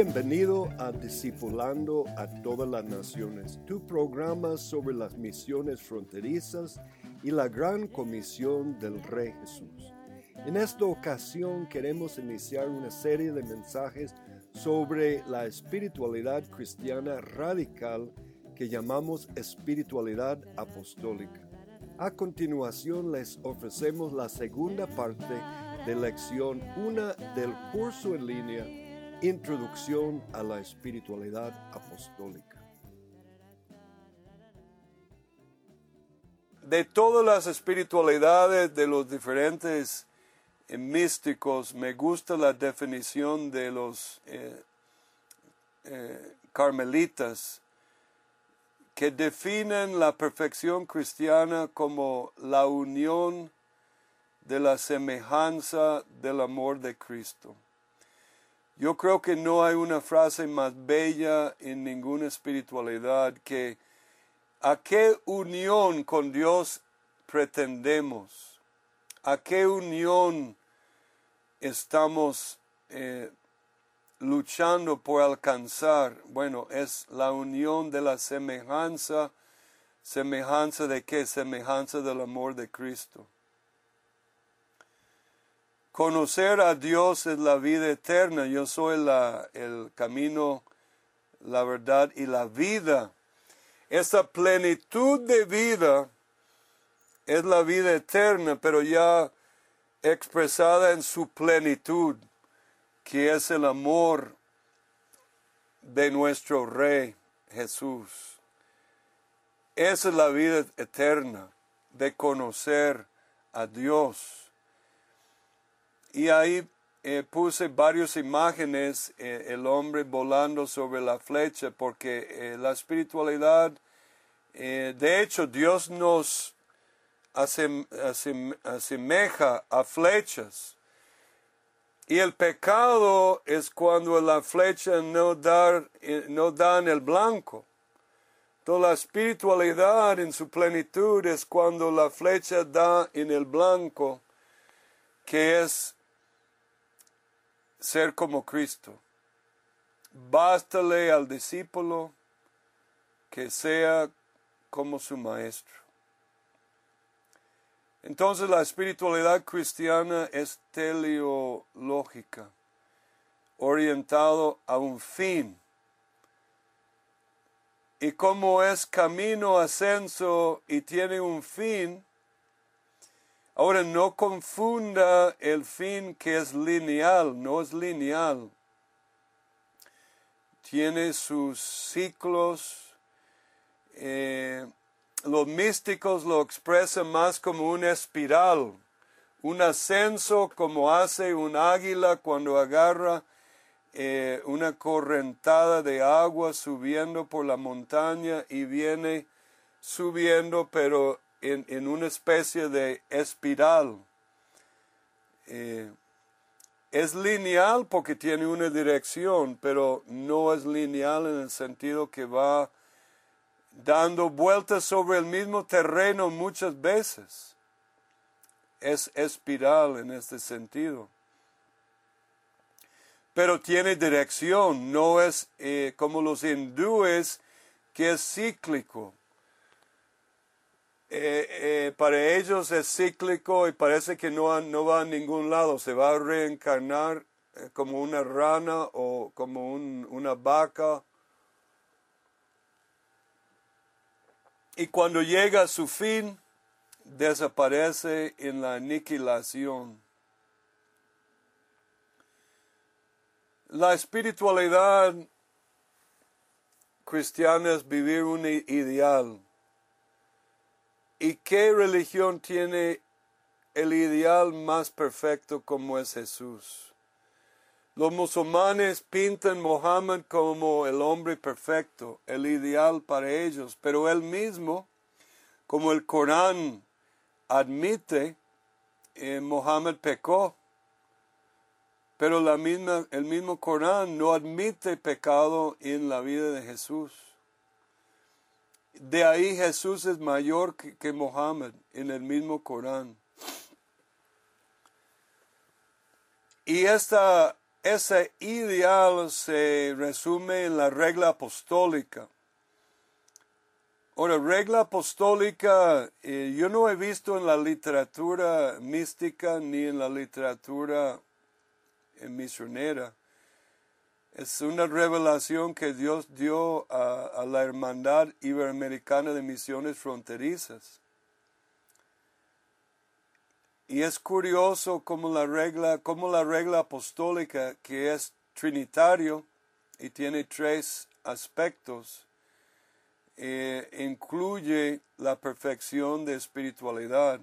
Bienvenido a Discipulando a todas las naciones, tu programa sobre las misiones fronterizas y la gran comisión del Rey Jesús. En esta ocasión queremos iniciar una serie de mensajes sobre la espiritualidad cristiana radical que llamamos espiritualidad apostólica. A continuación les ofrecemos la segunda parte de lección 1 del curso en línea Introducción a la espiritualidad apostólica. De todas las espiritualidades de los diferentes eh, místicos, me gusta la definición de los eh, eh, carmelitas que definen la perfección cristiana como la unión de la semejanza del amor de Cristo. Yo creo que no hay una frase más bella en ninguna espiritualidad que a qué unión con Dios pretendemos, a qué unión estamos eh, luchando por alcanzar. Bueno, es la unión de la semejanza, semejanza de qué? Semejanza del amor de Cristo. Conocer a Dios es la vida eterna. Yo soy el camino, la verdad y la vida. Esa plenitud de vida es la vida eterna, pero ya expresada en su plenitud, que es el amor de nuestro Rey Jesús. Esa es la vida eterna, de conocer a Dios. Y ahí eh, puse varias imágenes, eh, el hombre volando sobre la flecha, porque eh, la espiritualidad, de hecho, Dios nos asemeja a flechas. Y el pecado es cuando la flecha no da, no da en el blanco. Toda la espiritualidad en su plenitud es cuando la flecha da en el blanco, que es ser como Cristo. Bástale al discípulo que sea como su maestro. Entonces la espiritualidad cristiana es teleológica, orientado a un fin. Y como es camino ascenso y tiene un fin, Ahora no confunda el fin que es lineal, no es lineal. Tiene sus ciclos. Eh, los místicos lo expresan más como una espiral, un ascenso como hace un águila cuando agarra eh, una correntada de agua subiendo por la montaña y viene subiendo, pero en, una especie de espiral. eh, es lineal porque tiene una dirección, pero no es lineal en el sentido que va dando vueltas sobre el mismo terreno muchas veces. Es espiral en este sentido. Pero tiene dirección, no es eh, como los hindúes que es cíclico. Eh, eh, para ellos es cíclico y parece que no, no va a ningún lado, se va a reencarnar como una rana o como una vaca y cuando llega a su fin, desaparece en la aniquilación. La espiritualidad cristiana es vivir un ideal. ¿Y qué religión tiene el ideal más perfecto como es Jesús? Los musulmanes pintan Mohammed como el hombre perfecto, el ideal para ellos, pero él mismo, como el Corán admite, eh, Mohammed pecó. Pero la misma, el mismo Corán no admite pecado en la vida de Jesús. De ahí Jesús es mayor que, Mohammed en el mismo Corán. Y esta ese ideal se resume en la regla apostólica. Ahora, regla apostólica, eh, yo no he visto en la literatura mística ni en la literatura eh, misionera. Es una revelación que Dios dio a la Hermandad Iberoamericana de Misiones Fronterizas. Y es curioso como la regla, como la regla apostólica, que es trinitario y tiene tres aspectos, eh, incluye la perfección de espiritualidad.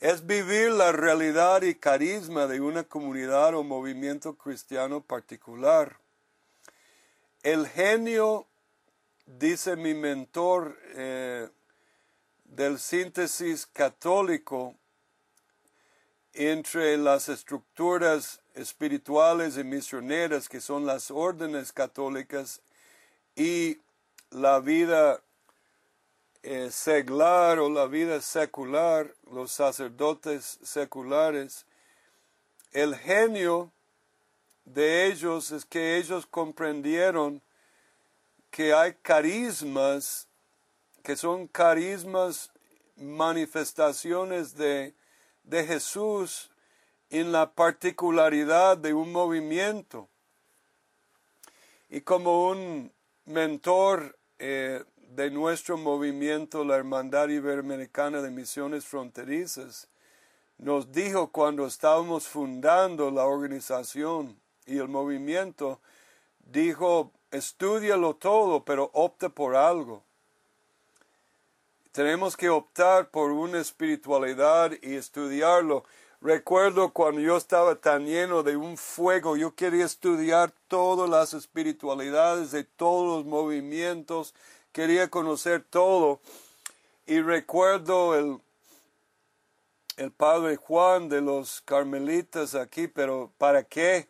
Es vivir la realidad y carisma de una comunidad o movimiento cristiano particular. El genio, dice mi mentor, eh, del síntesis católico entre las estructuras espirituales y misioneras que son las órdenes católicas y la vida eh, seglar o la vida secular, los sacerdotes seculares, el genio de ellos es que ellos comprendieron que hay carismas que son carismas, manifestaciones de, de Jesús en la particularidad de un movimiento. Y como un mentor eh, de nuestro movimiento, la Hermandad Iberoamericana de Misiones Fronterizas, nos dijo cuando estábamos fundando la organización y el movimiento, dijo, estudialo todo, pero opta por algo. Tenemos que optar por una espiritualidad y estudiarlo. Recuerdo cuando yo estaba tan lleno de un fuego, yo quería estudiar todas las espiritualidades de todos los movimientos, quería conocer todo. Y recuerdo el, el padre Juan de los carmelitas aquí, pero ¿para qué?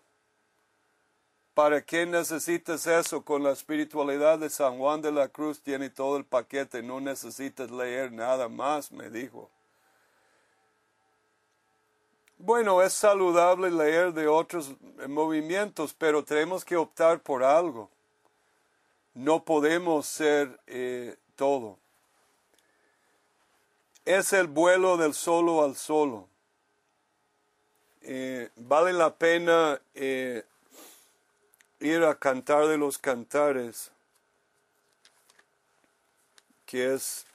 ¿Para qué necesitas eso? Con la espiritualidad de San Juan de la Cruz tiene todo el paquete, no necesitas leer nada más, me dijo. Bueno, es saludable leer de otros movimientos, pero tenemos que optar por algo. No podemos ser eh, todo. Es el vuelo del solo al solo. Eh, vale la pena eh, ir a cantar de los cantares, que es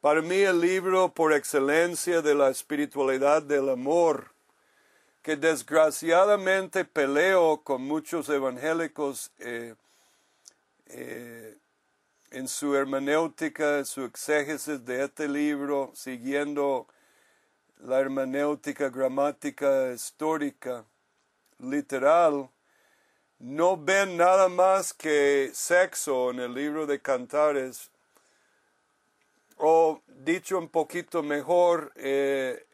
para mí el libro por excelencia de la espiritualidad del amor, que desgraciadamente peleo con muchos evangélicos eh, en su hermenéutica, su exégesis de este libro, siguiendo la hermenéutica gramática histórica, literal, no ven nada más que sexo en el libro de cantares, o dicho un poquito mejor, eh,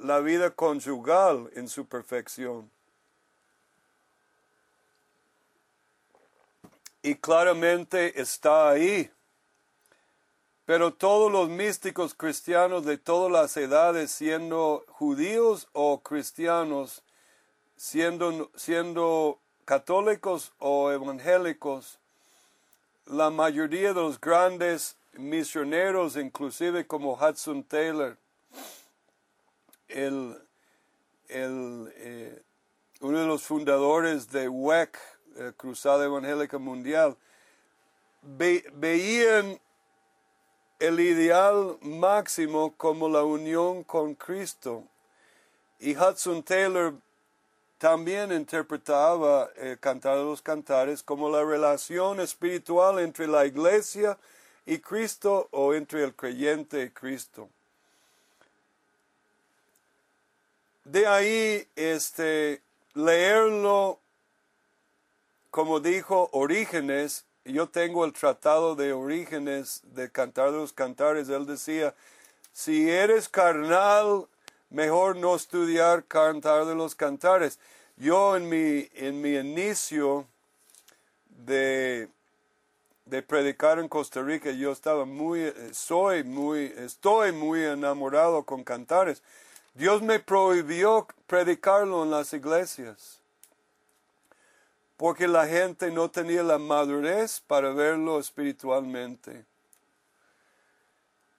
la vida conyugal en su perfección. Y claramente está ahí. Pero todos los místicos cristianos de todas las edades, siendo judíos o cristianos, siendo, siendo católicos o evangélicos, la mayoría de los grandes misioneros, inclusive como Hudson Taylor, el, el, eh, uno de los fundadores de WEC, eh, Cruzada Evangélica Mundial, ve- veían el ideal máximo como la unión con Cristo. Y Hudson Taylor también interpretaba el Cantar de los Cantares como la relación espiritual entre la iglesia y Cristo o entre el creyente y Cristo. De ahí este leerlo como dijo Orígenes, yo tengo el tratado de Orígenes de Cantar de los Cantares, él decía, si eres carnal, mejor no estudiar Cantar de los Cantares. Yo en mi, en mi inicio de, de predicar en Costa Rica, yo estaba muy, eh, soy muy, estoy muy enamorado con cantares. Dios me prohibió predicarlo en las iglesias porque la gente no tenía la madurez para verlo espiritualmente.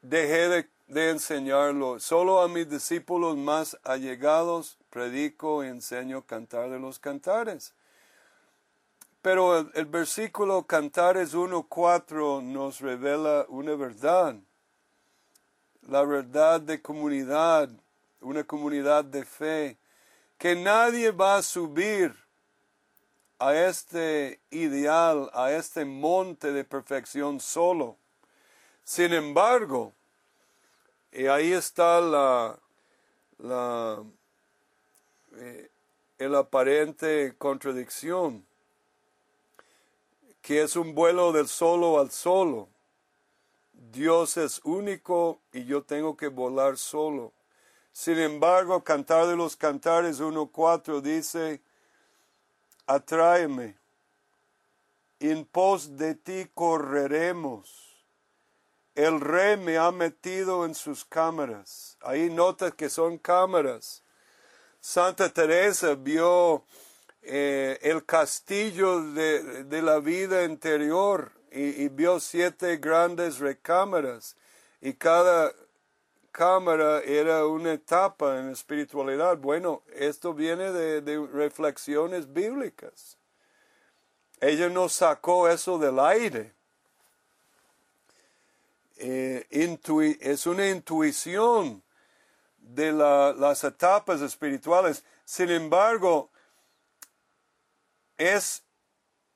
Dejé de, enseñarlo. Solo a mis discípulos más allegados predico y enseño cantar de los cantares. Pero el, el versículo Cantares 1.4 nos revela una verdad. La verdad de comunidad, una comunidad de fe, que nadie va a subir a este ideal, a este monte de perfección solo. Sin embargo, y ahí está la, eh, el aparente contradicción, que es un vuelo del solo al solo. Dios es único y yo tengo que volar solo. Sin embargo, Cantar de los Cantares 1.4 dice, atráeme, en pos de ti correremos. El rey me ha metido en sus cámaras. Ahí notas que son cámaras. Santa Teresa vio eh, el castillo de, de, la vida interior y, y vio siete grandes recámaras y cada cámara era una etapa en espiritualidad. Bueno, esto viene de, reflexiones bíblicas. Ella no sacó eso del aire. Eh, es una intuición de la, las etapas espirituales. Sin embargo, es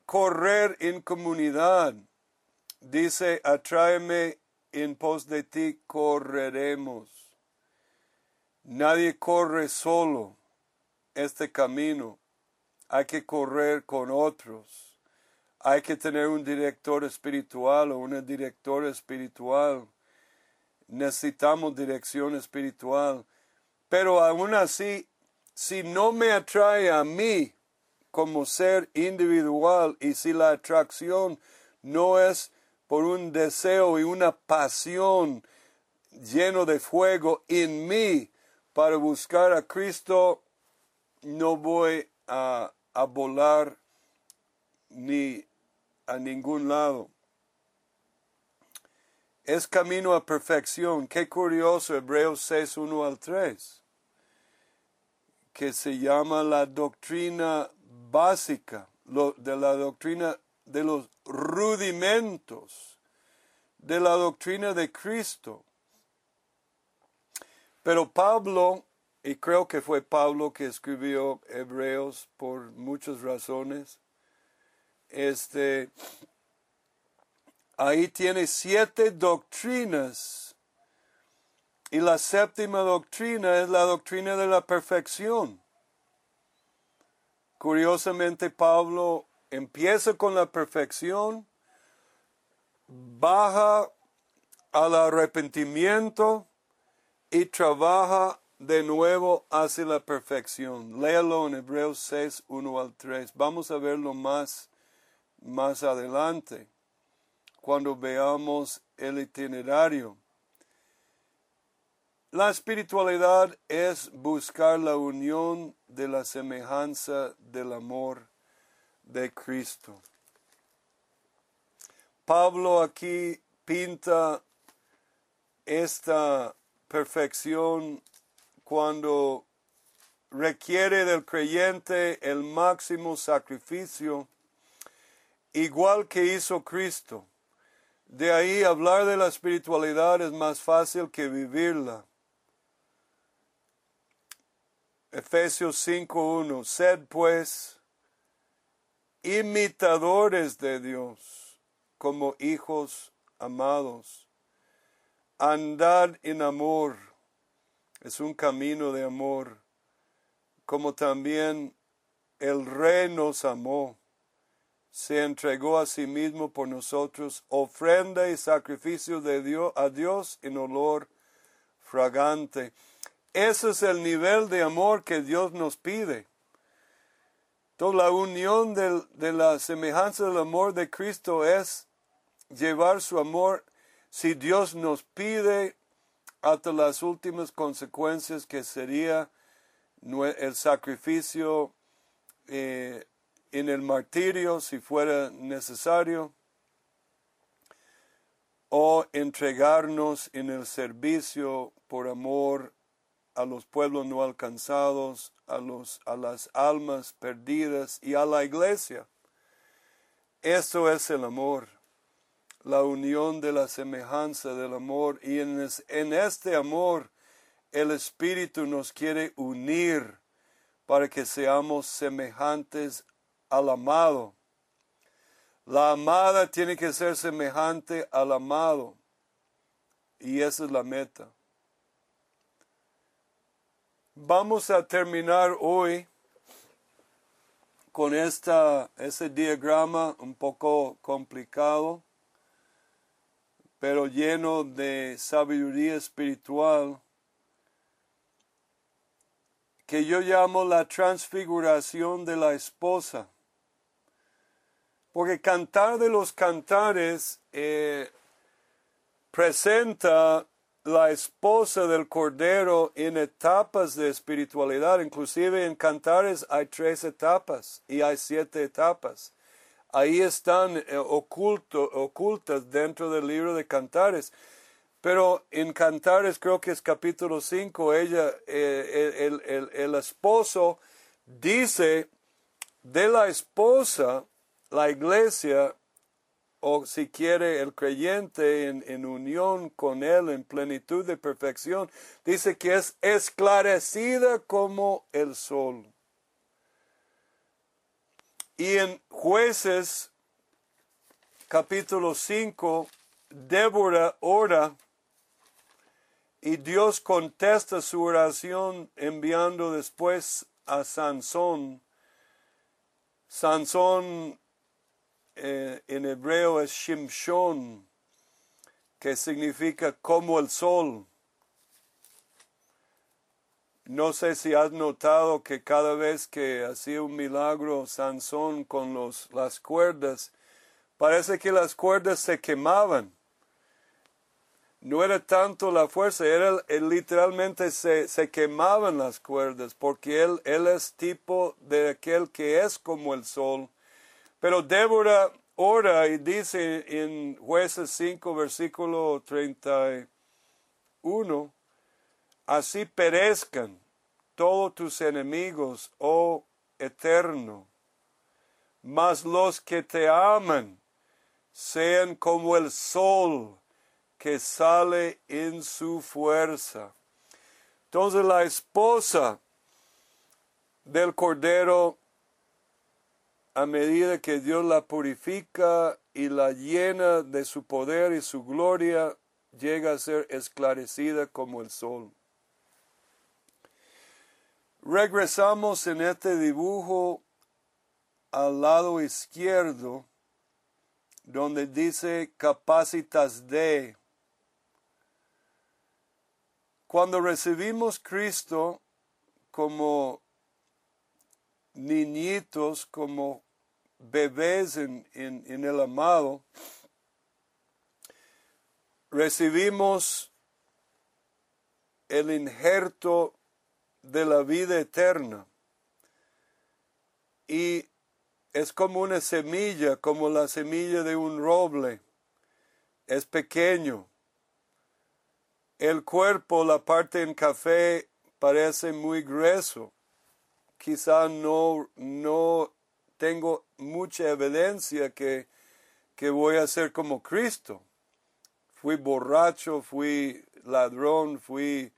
correr en comunidad. Dice, atráeme en pos de ti correremos. Nadie corre solo este camino. Hay que correr con otros. Hay que tener un director espiritual o una directora espiritual. Necesitamos dirección espiritual. Pero aún así, si no me atrae a mí como ser individual y si la atracción no es por un deseo y una pasión lleno de fuego en mí para buscar a Cristo, no voy a, a volar ni a ningún lado. Es camino a perfección. Qué curioso, Hebreos 6, 1 al 3, que se llama la doctrina básica, lo, de la doctrina de los rudimentos de la doctrina de Cristo. Pero Pablo, y creo que fue Pablo que escribió Hebreos por muchas razones, este, ahí tiene siete doctrinas y la séptima doctrina es la doctrina de la perfección. Curiosamente, Pablo empieza con la perfección, baja al arrepentimiento y trabaja de nuevo hacia la perfección. Léalo en Hebreos 6, 1 al 3. Vamos a verlo más, más adelante, cuando veamos el itinerario. La espiritualidad es buscar la unión de la semejanza del amor de Cristo. Pablo aquí pinta esta perfección cuando requiere del creyente el máximo sacrificio, igual que hizo Cristo. De ahí hablar de la espiritualidad es más fácil que vivirla. Efesios 5.1. Sed pues imitadores de Dios como hijos amados. Andad en amor. Es un camino de amor. Como también el Rey nos amó. Se entregó a sí mismo por nosotros, ofrenda y sacrificio de Dios a Dios en olor fragante. Ese es el nivel de amor que Dios nos pide. Toda la unión de la semejanza del amor de Cristo es llevar su amor si Dios nos pide hasta las últimas consecuencias que sería el sacrificio eh, en el martirio si fuera necesario o entregarnos en el servicio por amor a los pueblos no alcanzados, a, los, a las almas perdidas y a la iglesia. Eso es el amor, la unión de la semejanza del amor. Y en, en este amor el Espíritu nos quiere unir para que seamos semejantes al amado. La amada tiene que ser semejante al amado. Y esa es la meta. Vamos a terminar hoy con esta, ese diagrama un poco complicado, pero lleno de sabiduría espiritual, que yo llamo la transfiguración de la esposa. Porque cantar de los cantares eh, presenta la esposa del Cordero en etapas de espiritualidad, inclusive en Cantares hay tres etapas y hay siete etapas. Ahí están eh, ocultas dentro del libro de Cantares. Pero en Cantares, creo que es capítulo 5, ella, eh, el, el esposo dice de la esposa, la iglesia o si quiere el creyente en, unión con Él en plenitud de perfección, dice que es esclarecida como el sol. Y en jueces capítulo 5, Débora ora y Dios contesta su oración enviando después a Sansón. Sansón eh, en hebreo es Shimshon, que significa como el sol. No sé si has notado que cada vez que hacía un milagro Sansón con los, las cuerdas, parece que las cuerdas se quemaban. No era tanto la fuerza, era literalmente se, se, quemaban las cuerdas, porque él, él es tipo de aquel que es como el sol pero Débora ora y dice en jueces 5, versículo 31, así perezcan todos tus enemigos, oh eterno, mas los que te aman sean como el sol que sale en su fuerza. Entonces la esposa del Cordero a medida que Dios la purifica y la llena de su poder y su gloria, llega a ser esclarecida como el sol. Regresamos en este dibujo al lado izquierdo, donde dice capacitas de. Cuando recibimos Cristo como niñitos, como bebés en, en el amado, recibimos el injerto de la vida eterna. Y es como una semilla, como la semilla de un roble. Es pequeño. El cuerpo, la parte en café, parece muy grueso. Quizá no, no tengo mucha evidencia que, que voy a ser como Cristo. Fui borracho, fui ladrón, fui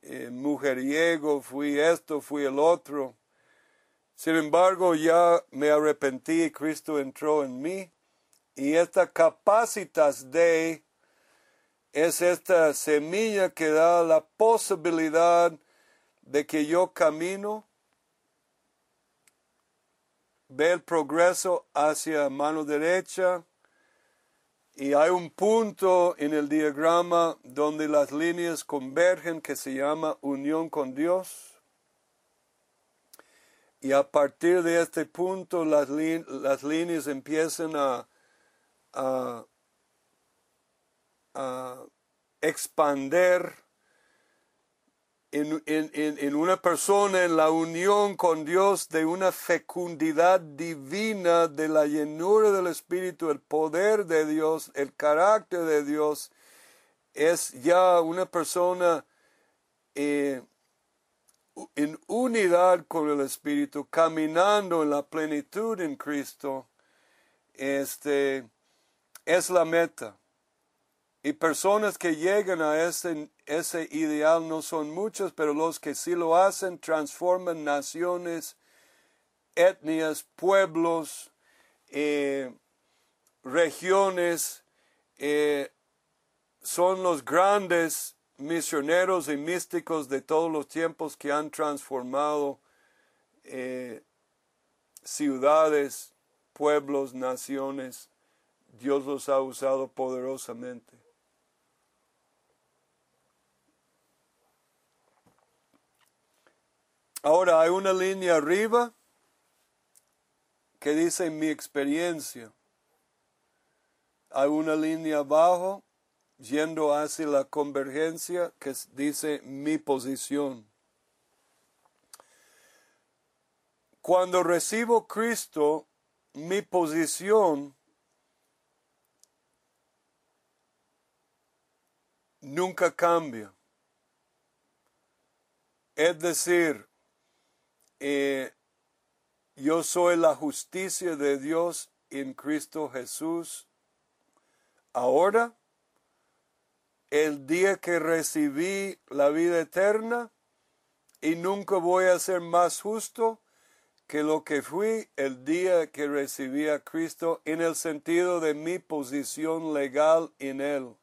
eh, mujeriego, fui esto, fui el otro. Sin embargo, ya me arrepentí, Cristo entró en mí y esta capacitas de es esta semilla que da la posibilidad de que yo camino, ve el progreso hacia mano derecha, y hay un punto en el diagrama donde las líneas convergen que se llama unión con Dios. Y a partir de este punto las, las líneas empiezan a, a, a expander en, en, en, una persona, en la unión con Dios, de una fecundidad divina, de la llenura del Espíritu, el poder de Dios, el carácter de Dios, es ya una persona eh, en unidad con el Espíritu, caminando en la plenitud en Cristo, este, es la meta. Y personas que llegan a ese, ideal no son muchos, pero los que sí lo hacen transforman naciones, etnias, pueblos, eh, regiones, eh, son los grandes misioneros y místicos de todos los tiempos que han transformado eh, ciudades, pueblos, naciones. Dios los ha usado poderosamente. Ahora hay una línea arriba que dice mi experiencia. Hay una línea abajo yendo hacia la convergencia que dice mi posición. Cuando recibo Cristo, mi posición nunca cambia. Es decir, eh, yo soy la justicia de Dios en Cristo Jesús. Ahora, el día que recibí la vida eterna, y nunca voy a ser más justo que lo que fui el día que recibí a Cristo en el sentido de mi posición legal en Él.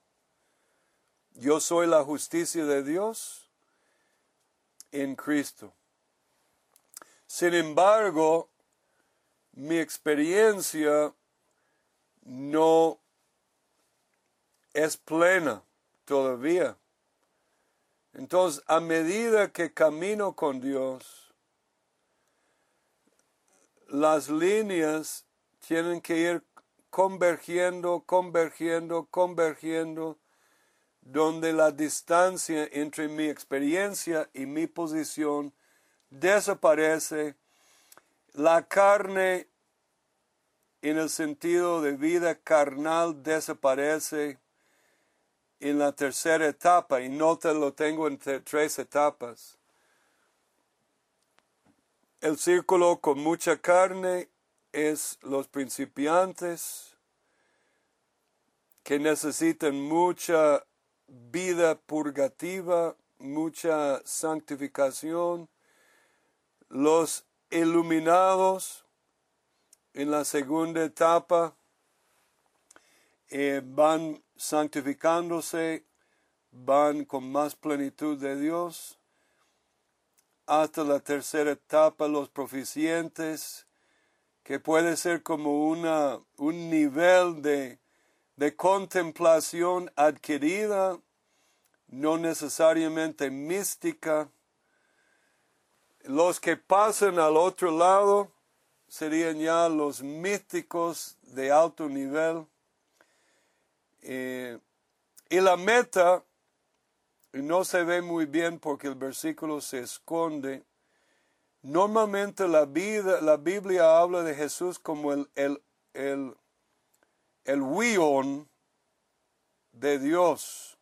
Yo soy la justicia de Dios en Cristo. Sin embargo, mi experiencia no es plena todavía. Entonces, a medida que camino con Dios, las líneas tienen que ir convergiendo, convergiendo, convergiendo, donde la distancia entre mi experiencia y mi posición desaparece, la carne en el sentido de vida carnal desaparece en la tercera etapa y no te lo tengo en tres etapas. El círculo con mucha carne es los principiantes que necesitan mucha vida purgativa, mucha santificación, los iluminados en la segunda etapa eh, van santificándose, van con más plenitud de Dios. Hasta la tercera etapa, los proficientes, que puede ser como una, un nivel de, de contemplación adquirida no necesariamente mística. Los que pasan al otro lado serían ya los místicos de alto nivel. Eh, y la meta no se ve muy bien porque el versículo se esconde. Normalmente la, vida, la Biblia habla de Jesús como el, el, el, el de Dios.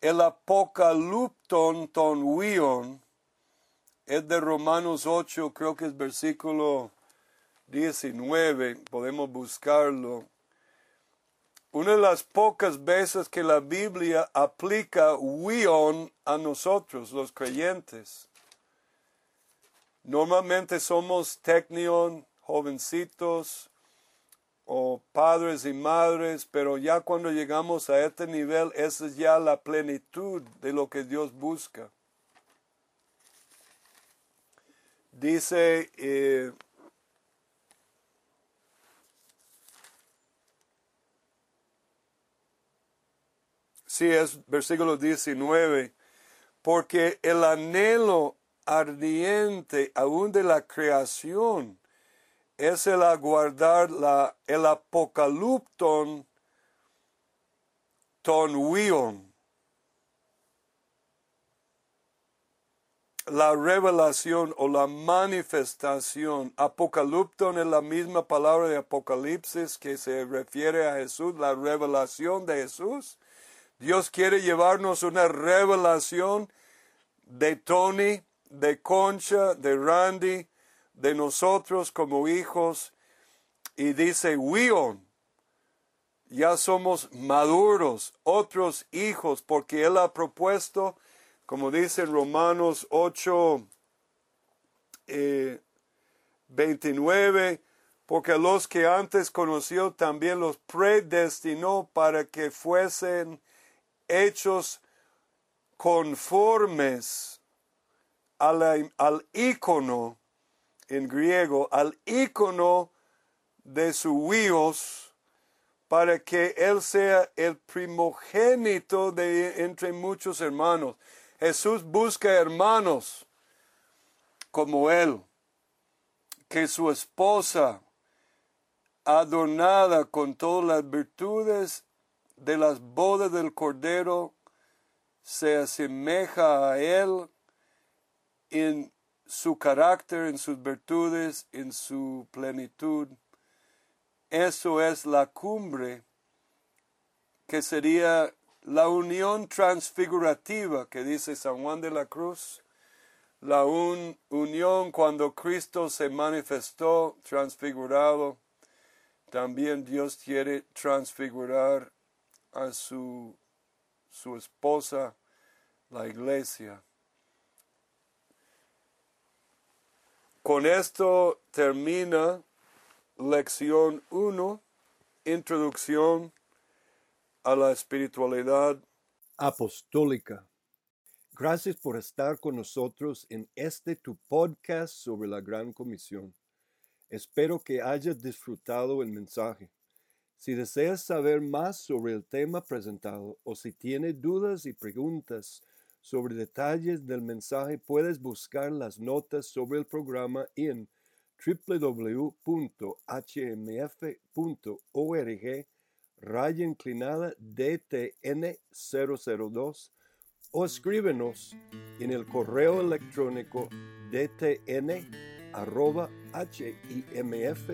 El apocalupton ton wion es de Romanos 8, creo que es versículo 19, podemos buscarlo. Una de las pocas veces que la Biblia aplica wion a nosotros, los creyentes. Normalmente somos technion, jovencitos o padres y madres, pero ya cuando llegamos a este nivel, esa es ya la plenitud de lo que Dios busca. Dice eh, sí es versículo 19, porque el anhelo ardiente aún de la creación es el aguardar la, el apocalipton ton wion la revelación o la manifestación. Apocalipton es la misma palabra de Apocalipsis que se refiere a Jesús, la revelación de Jesús. Dios quiere llevarnos una revelación de Tony, de Concha, de Randy, de nosotros como hijos. Y dice, Wion, ya somos maduros, otros hijos, porque Él ha propuesto como dice en Romanos 8, 29, eh, porque a los que antes conoció también los predestinó para que fuesen hechos conformes al, al ícono en griego, al ícono de su huíos, para que él sea el primogénito de entre muchos hermanos. Jesús busca hermanos como Él, que su esposa, adornada con todas las virtudes de las bodas del Cordero, se asemeja a Él en su carácter, en sus virtudes, en su plenitud. Eso es la cumbre que sería la unión transfigurativa que dice San Juan de la Cruz, la unión cuando Cristo se manifestó transfigurado, también Dios quiere transfigurar a su, su esposa, la iglesia. Con esto termina lección 1, introducción a la espiritualidad apostólica. Gracias por estar con nosotros en este tu podcast sobre la Gran Comisión. Espero que hayas disfrutado el mensaje. Si deseas saber más sobre el tema presentado o si tienes dudas y preguntas sobre detalles del mensaje, puedes buscar las notas sobre el programa en www.hmf.org raya inclinada DTN 002 o escríbenos en el correo electrónico dtn arroba himf.org.